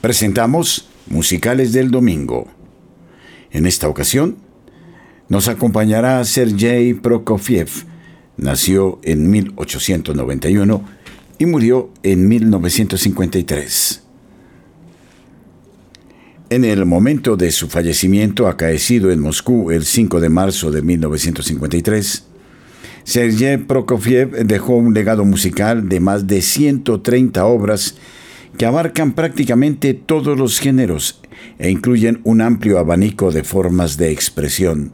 presentamos Musicales del Domingo. En esta ocasión, nos acompañará Sergei Prokofiev. Nació en 1891 y murió en 1953. En el momento de su fallecimiento, acaecido en Moscú el 5 de marzo de 1953, Sergei Prokofiev dejó un legado musical de más de 130 obras que abarcan prácticamente todos los géneros e incluyen un amplio abanico de formas de expresión.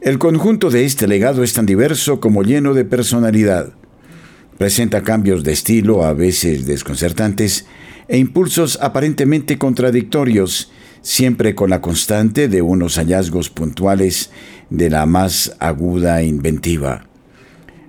El conjunto de este legado es tan diverso como lleno de personalidad. Presenta cambios de estilo, a veces desconcertantes, e impulsos aparentemente contradictorios, siempre con la constante de unos hallazgos puntuales de la más aguda inventiva.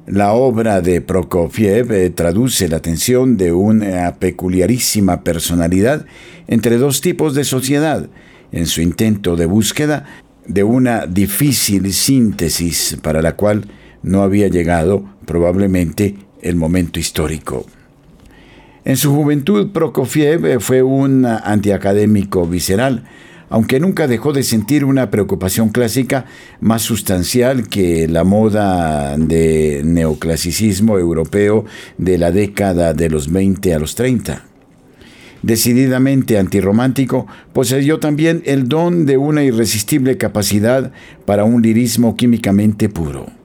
La obra de Prokofiev eh, traduce la tensión de una peculiarísima personalidad entre dos tipos de sociedad, en su intento de búsqueda de una difícil síntesis para la cual no había llegado probablemente el momento histórico. En su juventud, Prokofiev eh, fue un antiacadémico visceral, aunque nunca dejó de sentir una preocupación clásica más sustancial que la moda de neoclasicismo europeo de la década de los 20 a los 30. Decididamente antirromántico, poseyó también el don de una irresistible capacidad para un lirismo químicamente puro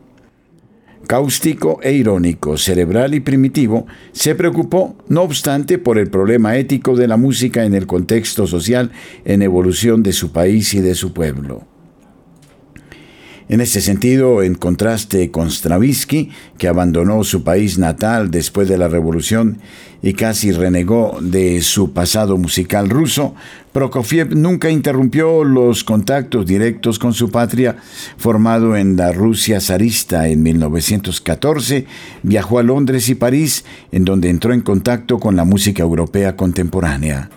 cáustico e irónico, cerebral y primitivo, se preocupó, no obstante, por el problema ético de la música en el contexto social en evolución de su país y de su pueblo. En ese sentido, en contraste con Stravinsky, que abandonó su país natal después de la Revolución y casi renegó de su pasado musical ruso, Prokofiev nunca interrumpió los contactos directos con su patria. Formado en la Rusia zarista en 1914, viajó a Londres y París, en donde entró en contacto con la música europea contemporánea.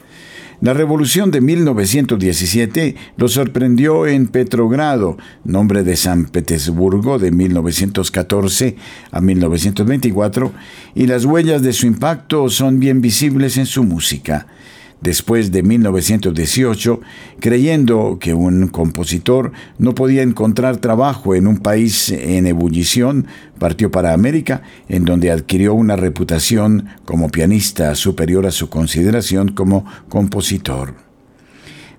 La revolución de 1917 lo sorprendió en Petrogrado, nombre de San Petersburgo de 1914 a 1924, y las huellas de su impacto son bien visibles en su música después de 1918, creyendo que un compositor no podía encontrar trabajo en un país en ebullición, partió para América, en donde adquirió una reputación como pianista superior a su consideración como compositor.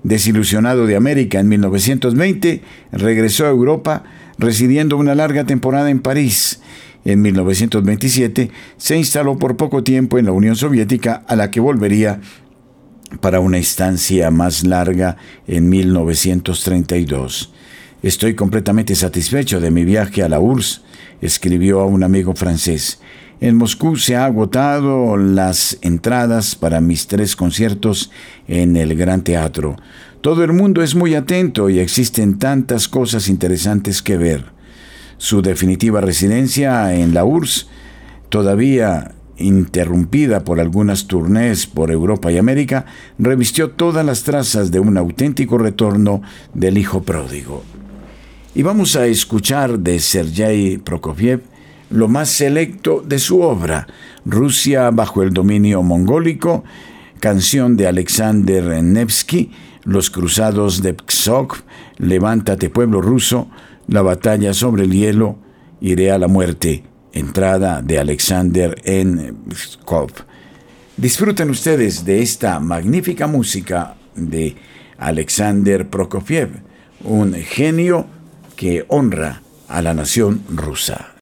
Desilusionado de América en 1920, regresó a Europa, residiendo una larga temporada en París. En 1927 se instaló por poco tiempo en la Unión Soviética, a la que volvería para una estancia más larga en 1932. Estoy completamente satisfecho de mi viaje a la URSS, escribió a un amigo francés. En Moscú se ha agotado las entradas para mis tres conciertos en el Gran Teatro. Todo el mundo es muy atento y existen tantas cosas interesantes que ver. Su definitiva residencia en la URSS todavía interrumpida por algunas tournées por Europa y América, revistió todas las trazas de un auténtico retorno del hijo pródigo. Y vamos a escuchar de Sergei Prokofiev lo más selecto de su obra, Rusia bajo el dominio mongólico, canción de Alexander Nevsky, Los cruzados de Pskov, Levántate pueblo ruso, La batalla sobre el hielo, Iré a la muerte, entrada de Alexander N. Disfruten ustedes de esta magnífica música de Alexander Prokofiev, un genio que honra a la nación rusa.